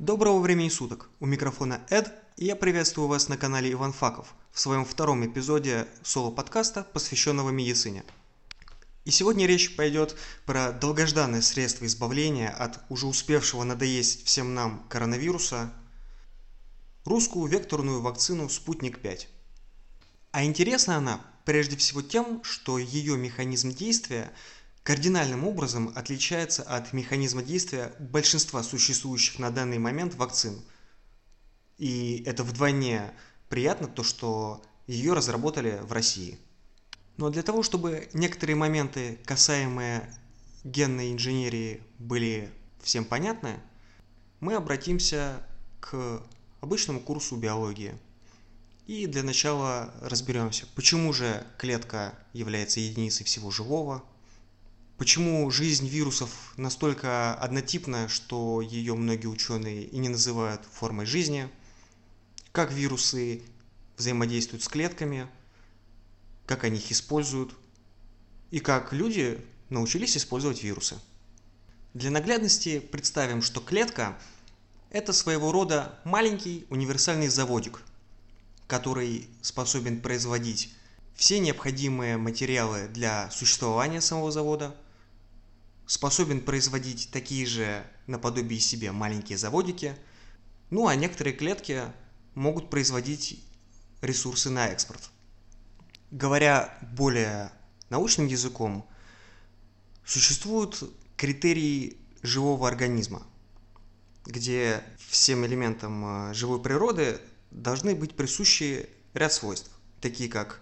Доброго времени суток! У микрофона Эд, и я приветствую вас на канале Иван Факов в своем втором эпизоде соло-подкаста, посвященного медицине. И сегодня речь пойдет про долгожданное средство избавления от уже успевшего надоесть всем нам коронавируса – русскую векторную вакцину «Спутник-5». А интересна она прежде всего тем, что ее механизм действия – кардинальным образом отличается от механизма действия большинства существующих на данный момент вакцин. И это вдвойне приятно, то что ее разработали в России. Но для того, чтобы некоторые моменты, касаемые генной инженерии, были всем понятны, мы обратимся к обычному курсу биологии. И для начала разберемся, почему же клетка является единицей всего живого, Почему жизнь вирусов настолько однотипна, что ее многие ученые и не называют формой жизни? Как вирусы взаимодействуют с клетками? Как они их используют? И как люди научились использовать вирусы? Для наглядности представим, что клетка – это своего рода маленький универсальный заводик, который способен производить все необходимые материалы для существования самого завода – способен производить такие же наподобие себе маленькие заводики, ну а некоторые клетки могут производить ресурсы на экспорт. Говоря более научным языком, существуют критерии живого организма, где всем элементам э, живой природы должны быть присущи ряд свойств, такие как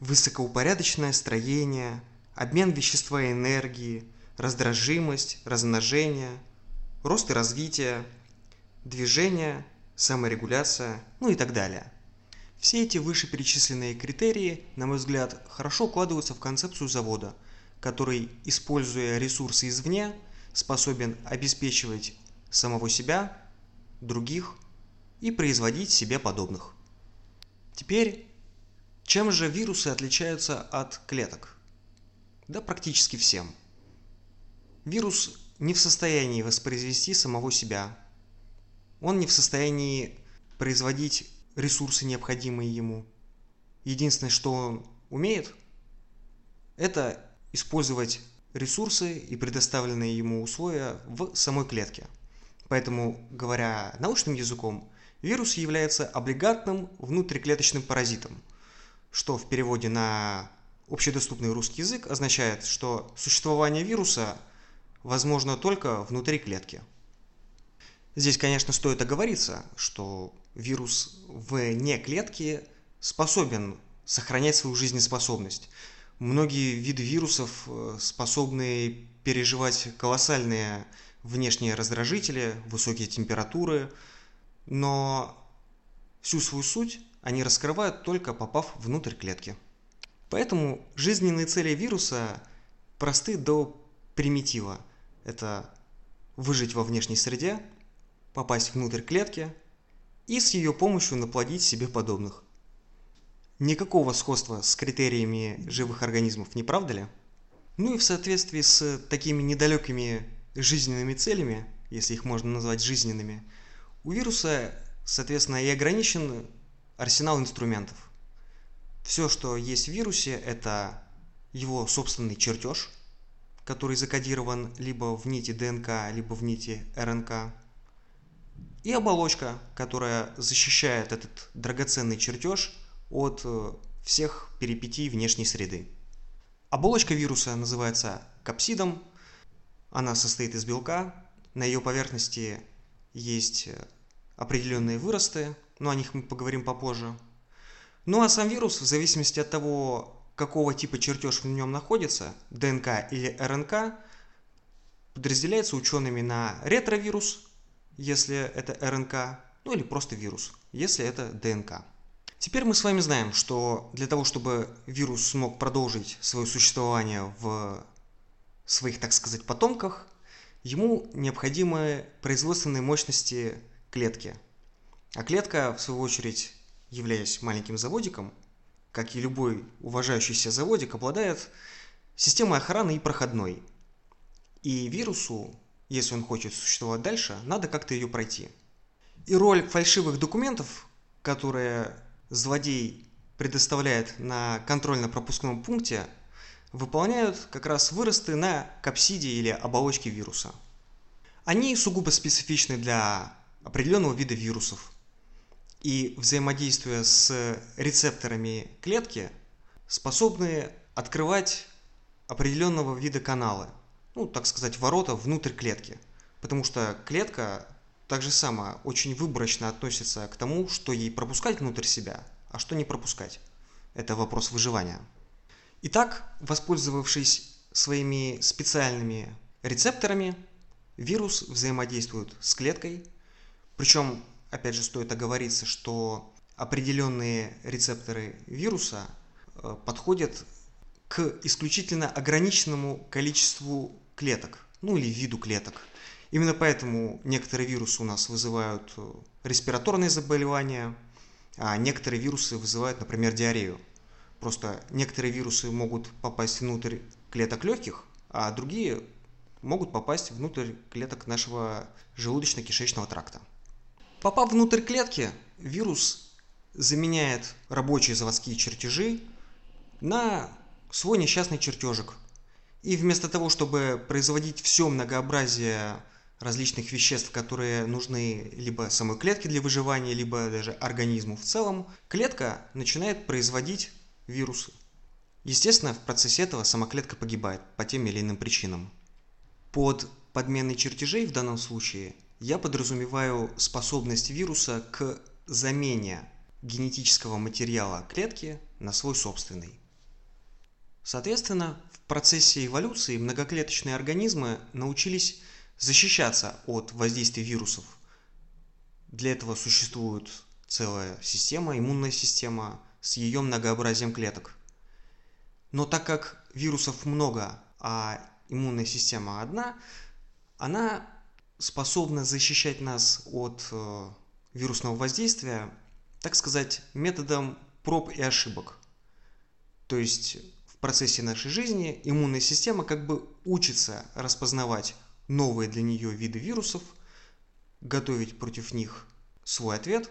высокоупорядоченное строение, обмен вещества и энергии – раздражимость, размножение, рост и развитие, движение, саморегуляция, ну и так далее. Все эти вышеперечисленные критерии, на мой взгляд, хорошо укладываются в концепцию завода, который, используя ресурсы извне, способен обеспечивать самого себя, других и производить себе подобных. Теперь, чем же вирусы отличаются от клеток? Да практически всем – Вирус не в состоянии воспроизвести самого себя. Он не в состоянии производить ресурсы, необходимые ему. Единственное, что он умеет, это использовать ресурсы и предоставленные ему условия в самой клетке. Поэтому, говоря научным языком, вирус является облигатным внутриклеточным паразитом, что в переводе на общедоступный русский язык означает, что существование вируса – возможно только внутри клетки. Здесь, конечно, стоит оговориться, что вирус вне клетки способен сохранять свою жизнеспособность. Многие виды вирусов э, способны переживать колоссальные внешние раздражители, высокие температуры, но всю свою суть они раскрывают только попав внутрь клетки. Поэтому жизненные цели вируса просты до примитива – это выжить во внешней среде, попасть внутрь клетки и с ее помощью наплодить себе подобных. Никакого сходства с критериями живых организмов, не правда ли? Ну и в соответствии с такими недалекими жизненными целями, если их можно назвать жизненными, у вируса, соответственно, и ограничен арсенал инструментов. Все, что есть в вирусе, это его собственный чертеж, который закодирован либо в нити ДНК, либо в нити РНК, и оболочка, которая защищает этот драгоценный чертеж от э, всех перипетий внешней среды. Оболочка вируса называется капсидом, она состоит из белка, на ее поверхности есть э, определенные выросты, но о них мы поговорим попозже. Ну а сам вирус, в зависимости от того, какого типа чертеж в нем находится, ДНК или РНК, подразделяется учеными на ретровирус, если это РНК, ну или просто вирус, если это ДНК. Теперь мы с вами знаем, что для того, чтобы вирус смог продолжить свое существование в своих, так сказать, потомках, ему необходимы производственные мощности клетки. А клетка, в свою очередь, являясь маленьким заводиком, как и любой уважающийся заводик, обладает системой охраны и проходной. И вирусу, если он хочет существовать дальше, надо как-то ее пройти. И роль фальшивых документов, которые злодей предоставляет на контрольно-пропускном пункте, выполняют как раз выросты на капсиде или оболочке вируса. Они сугубо специфичны для определенного вида вирусов. И взаимодействуя с рецепторами клетки, способны открывать определенного вида каналы, ну, так сказать, ворота внутрь клетки. Потому что клетка так же само очень выборочно относится к тому, что ей пропускать внутрь себя, а что не пропускать. Это вопрос выживания. Итак, воспользовавшись своими специальными рецепторами, вирус взаимодействует с клеткой. Причем, опять же, стоит оговориться, что определенные рецепторы вируса э, подходят к исключительно ограниченному количеству клеток, ну или виду клеток – Именно поэтому некоторые вирусы у нас вызывают э, респираторные заболевания, а некоторые вирусы вызывают, например, диарею. Просто некоторые вирусы могут попасть внутрь клеток легких, а другие могут попасть внутрь клеток нашего желудочно-кишечного тракта. Попав внутрь клетки, вирус заменяет рабочие заводские чертежи на свой несчастный чертежик. И вместо того, чтобы производить все многообразие различных веществ, которые нужны либо самой клетке для выживания, либо даже организму в целом, клетка начинает производить вирусы. Естественно, в процессе этого сама клетка погибает по тем или иным причинам. Под подменой чертежей в данном случае я подразумеваю способность вируса к замене генетического материала клетки на свой собственный. Соответственно, в процессе эволюции многоклеточные организмы научились защищаться от воздействия вирусов. Для этого существует целая система, иммунная система с ее многообразием клеток. Но так как вирусов много, а иммунная система одна, она способна защищать нас от э, вирусного воздействия, так сказать, методом проб и ошибок. То есть в процессе нашей жизни иммунная система как бы учится распознавать новые для нее виды вирусов, готовить против них свой ответ.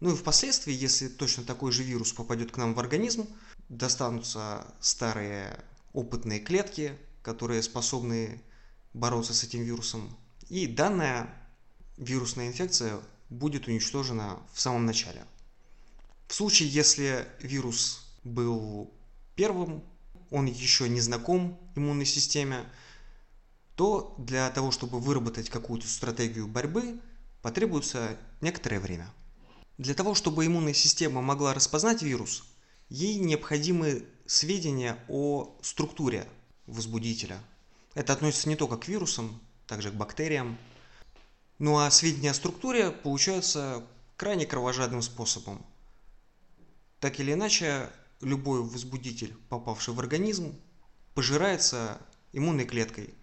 Ну и впоследствии, если точно такой же вирус попадет к нам в организм, достанутся старые опытные клетки, которые способны бороться с этим вирусом. И данная вирусная инфекция будет уничтожена в самом начале. В случае, если вирус был первым, он еще не знаком иммунной системе, то для того, чтобы выработать какую-то стратегию борьбы, потребуется некоторое время. Для того, чтобы иммунная система могла распознать вирус, ей необходимы сведения о структуре возбудителя. Это относится не только к вирусам, также к бактериям. Ну а сведения о структуре получаются крайне кровожадным способом. Так или иначе, любой возбудитель, попавший в организм, пожирается иммунной клеткой –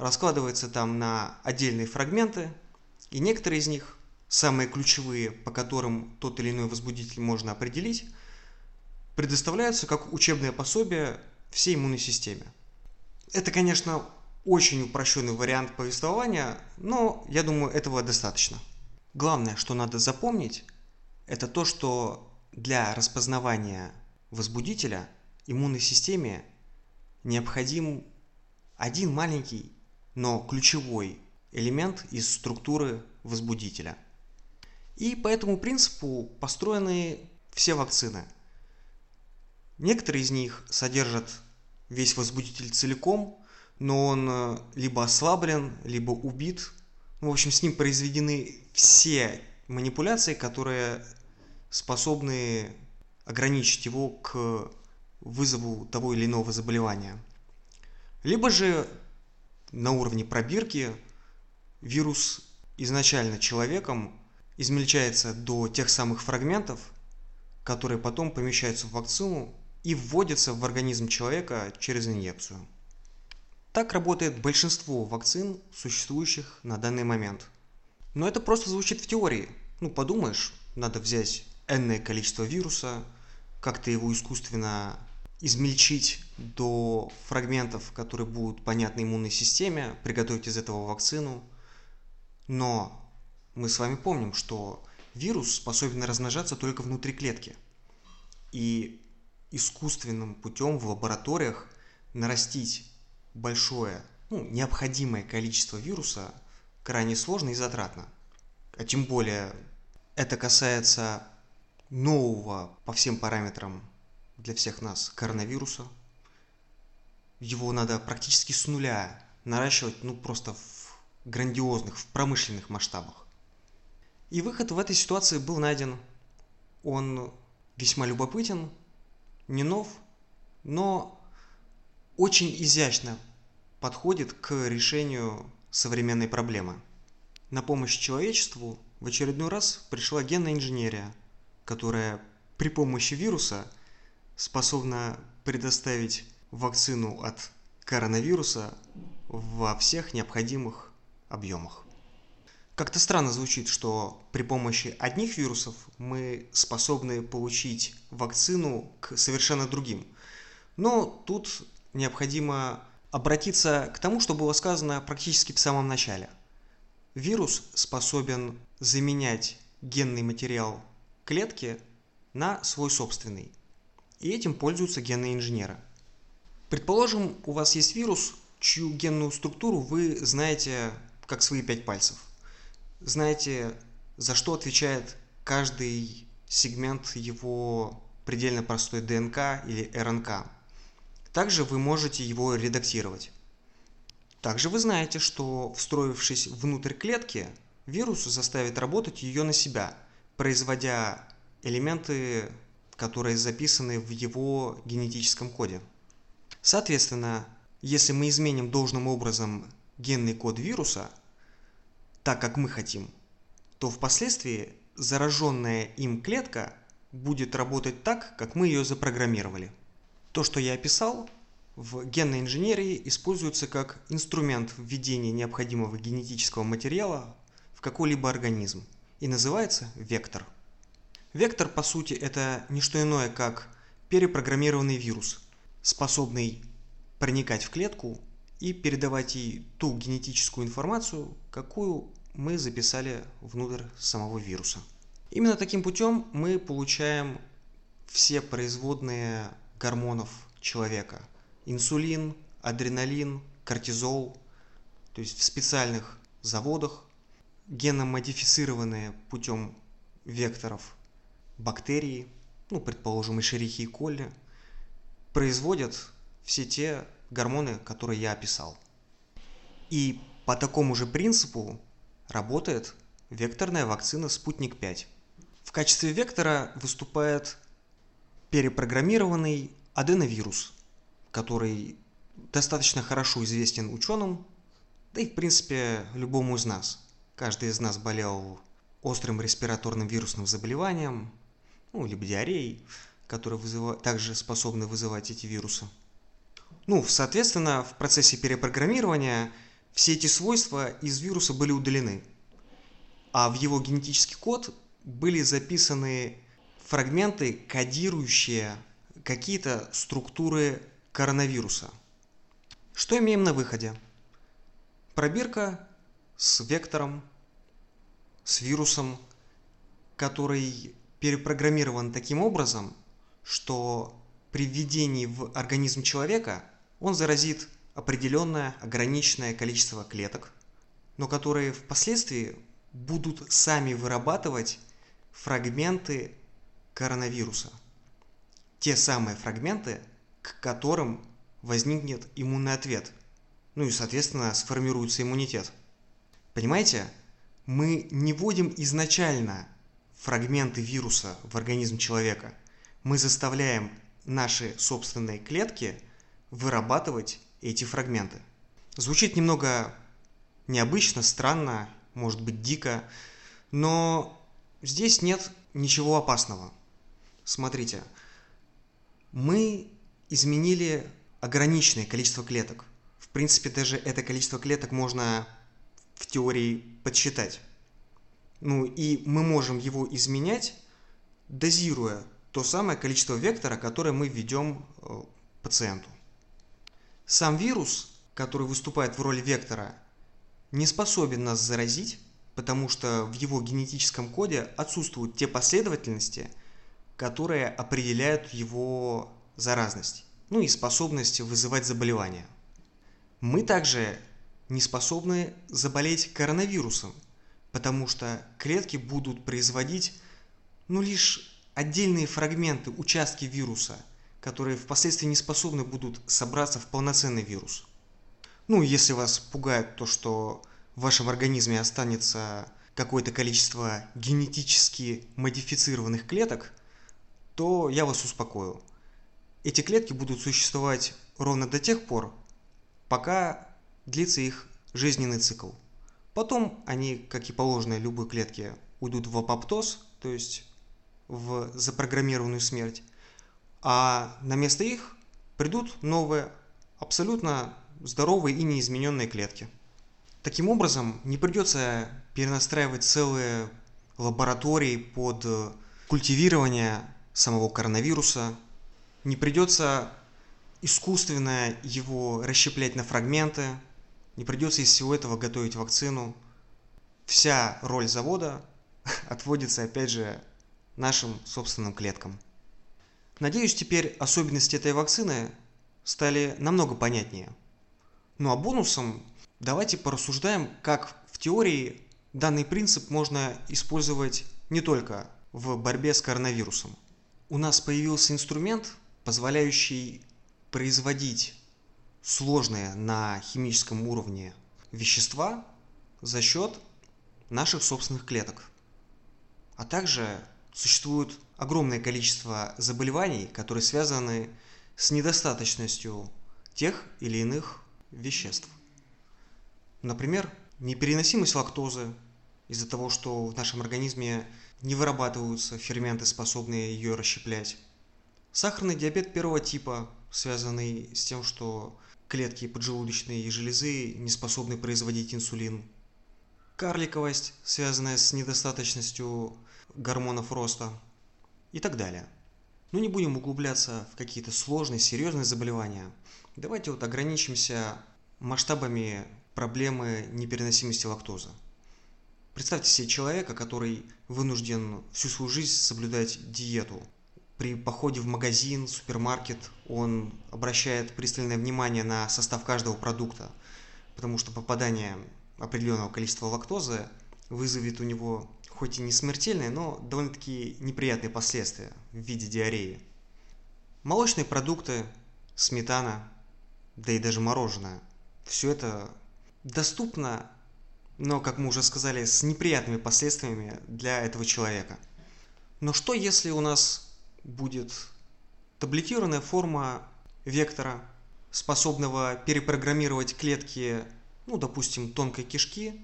раскладывается там на отдельные фрагменты, и некоторые из них, самые ключевые, по которым тот или иной возбудитель можно определить, предоставляются как учебное пособие всей иммунной системе. Это, конечно, очень упрощенный вариант повествования, но я думаю, этого достаточно. Главное, что надо запомнить, это то, что для распознавания возбудителя иммунной системе необходим один маленький но ключевой элемент из структуры возбудителя. И по этому принципу построены все вакцины. Некоторые из них содержат весь возбудитель целиком, но он э, либо ослаблен, либо убит. В общем, с ним произведены все манипуляции, которые способны ограничить его к вызову того или иного заболевания. Либо же на уровне пробирки вирус изначально человеком измельчается до тех самых фрагментов, которые потом помещаются в вакцину и вводятся в организм человека через инъекцию. Так работает большинство вакцин, существующих на данный момент. Но это просто звучит в теории. Ну, подумаешь, надо взять энное количество вируса, как-то его искусственно измельчить до фрагментов, которые будут понятны иммунной системе, приготовить из этого вакцину. Но мы с вами помним, что вирус способен размножаться только внутри клетки. И искусственным путем в лабораториях нарастить большое, ну, необходимое количество вируса крайне сложно и затратно. А тем более это касается нового по всем параметрам для всех нас коронавируса. Его надо практически с нуля наращивать, ну просто в грандиозных, в промышленных масштабах. И выход в этой ситуации был найден. Он весьма любопытен, не нов, но очень изящно подходит к решению современной проблемы. На помощь человечеству в очередной раз пришла генная инженерия, которая при помощи вируса способна предоставить вакцину от коронавируса во всех необходимых объемах. Как-то странно звучит, что при помощи одних вирусов мы способны получить вакцину к совершенно другим. Но тут необходимо обратиться к тому, что было сказано практически в самом начале. Вирус способен заменять генный материал клетки на свой собственный. И этим пользуются генные инженеры. Предположим, у вас есть вирус, чью генную структуру вы знаете как свои пять пальцев. Знаете, за что отвечает каждый сегмент его предельно простой ДНК или РНК. Также вы можете его редактировать. Также вы знаете, что встроившись внутрь клетки, вирус заставит работать ее на себя, производя элементы, которые записаны в его генетическом коде. Соответственно, если мы изменим должным образом генный код вируса, так как мы хотим, то впоследствии зараженная им клетка будет работать так, как мы ее запрограммировали. То, что я описал, в генной инженерии используется как инструмент введения необходимого генетического материала в какой-либо организм и называется вектор. Вектор, по сути, это не что иное, как перепрограммированный вирус, способный проникать в клетку и передавать ей ту генетическую информацию, какую мы записали внутрь самого вируса. Именно таким путем мы получаем все производные гормонов человека. Инсулин, адреналин, кортизол, то есть в специальных заводах, геномодифицированные путем векторов бактерии, ну, предположим, и шерихи и колли, производят все те гормоны, которые я описал. И по такому же принципу работает векторная вакцина «Спутник-5». В качестве вектора выступает перепрограммированный аденовирус, который достаточно хорошо известен ученым, да и в принципе любому из нас. Каждый из нас болел острым респираторным вирусным заболеванием, ну, либо диареей, которые вызывают, также способны вызывать эти вирусы. Ну, соответственно, в процессе перепрограммирования все эти свойства из вируса были удалены, а в его генетический код были записаны фрагменты, кодирующие какие-то структуры коронавируса. Что имеем на выходе? Пробирка с вектором, с вирусом, который перепрограммирован таким образом, что при введении в организм человека он заразит определенное ограниченное количество клеток, но которые впоследствии будут сами вырабатывать фрагменты коронавируса. Те самые фрагменты, к которым возникнет иммунный ответ. Ну и, соответственно, сформируется иммунитет. Понимаете? Мы не вводим изначально фрагменты вируса в организм человека. Мы заставляем наши собственные клетки вырабатывать эти фрагменты. Звучит немного необычно, странно, может быть дико, но здесь нет ничего опасного. Смотрите, мы изменили ограниченное количество клеток. В принципе, даже это количество клеток можно в теории подсчитать. Ну и мы можем его изменять, дозируя то самое количество вектора, которое мы введем э, пациенту. Сам вирус, который выступает в роли вектора, не способен нас заразить, потому что в его генетическом коде отсутствуют те последовательности, которые определяют его заразность, ну и способность вызывать заболевания. Мы также не способны заболеть коронавирусом, потому что клетки будут производить ну, лишь отдельные фрагменты, участки вируса, которые впоследствии не способны будут собраться в полноценный вирус. Ну, если вас пугает то, что в вашем организме останется какое-то количество генетически модифицированных клеток, то я вас успокою. Эти клетки будут существовать ровно до тех пор, пока длится их жизненный цикл. Потом они, как и положено любой клетке, уйдут в апоптоз, то есть в запрограммированную смерть, а на место их придут новые, абсолютно здоровые и неизмененные клетки. Таким образом, не придется перенастраивать целые лаборатории под культивирование самого коронавируса, не придется искусственно его расщеплять на фрагменты, не придется из всего этого готовить вакцину. Вся роль завода отводится, опять же, нашим собственным клеткам. Надеюсь, теперь особенности этой вакцины стали намного понятнее. Ну а бонусом давайте порассуждаем, как в теории данный принцип можно использовать не только в борьбе с коронавирусом. У нас появился инструмент, позволяющий производить сложные на химическом уровне вещества за счет наших собственных клеток. А также существует огромное количество заболеваний, которые связаны с недостаточностью тех или иных веществ. Например, непереносимость лактозы из-за того, что в нашем организме не вырабатываются ферменты, способные ее расщеплять. Сахарный диабет первого типа, связанный с тем, что клетки поджелудочной железы не способны производить инсулин. Карликовость, связанная с недостаточностью гормонов роста и так далее. Но не будем углубляться в какие-то сложные, серьезные заболевания. Давайте вот ограничимся масштабами проблемы непереносимости лактозы. Представьте себе человека, который вынужден всю свою жизнь соблюдать диету. При походе в магазин, супермаркет он обращает пристальное внимание на состав каждого продукта, потому что попадание определенного количества лактозы вызовет у него хоть и не смертельные, но довольно-таки неприятные последствия в виде диареи. Молочные продукты, сметана, да и даже мороженое. Все это доступно, но, как мы уже сказали, с неприятными последствиями для этого человека. Но что если у нас будет таблетированная форма вектора, способного перепрограммировать клетки, ну, допустим, тонкой кишки,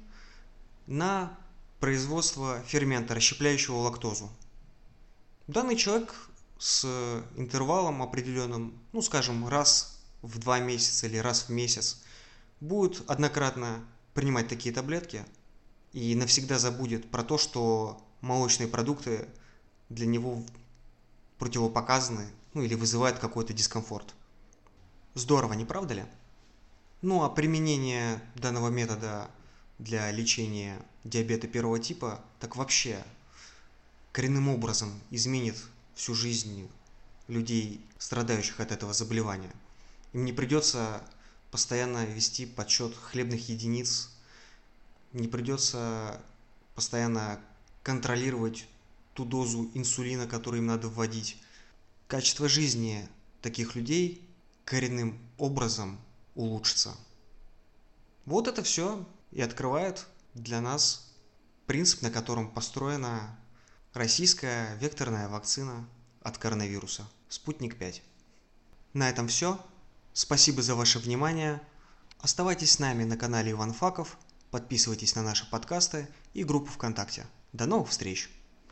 на производства фермента, расщепляющего лактозу. Данный человек с интервалом определенным, ну скажем, раз в два месяца или раз в месяц, будет однократно принимать такие таблетки и навсегда забудет про то, что молочные продукты для него противопоказаны, ну или вызывают какой-то дискомфорт. Здорово, не правда ли? Ну а применение данного метода для лечения диабета первого типа, так вообще коренным образом изменит всю жизнь людей, страдающих от этого заболевания. Им не придется постоянно вести подсчет хлебных единиц, не придется постоянно контролировать ту дозу инсулина, которую им надо вводить. Качество жизни таких людей коренным образом улучшится. Вот это все и открывает для нас принцип, на котором построена российская векторная вакцина от коронавируса «Спутник 5». На этом все. Спасибо за ваше внимание. Оставайтесь с нами на канале Иван Факов, подписывайтесь на наши подкасты и группу ВКонтакте. До новых встреч!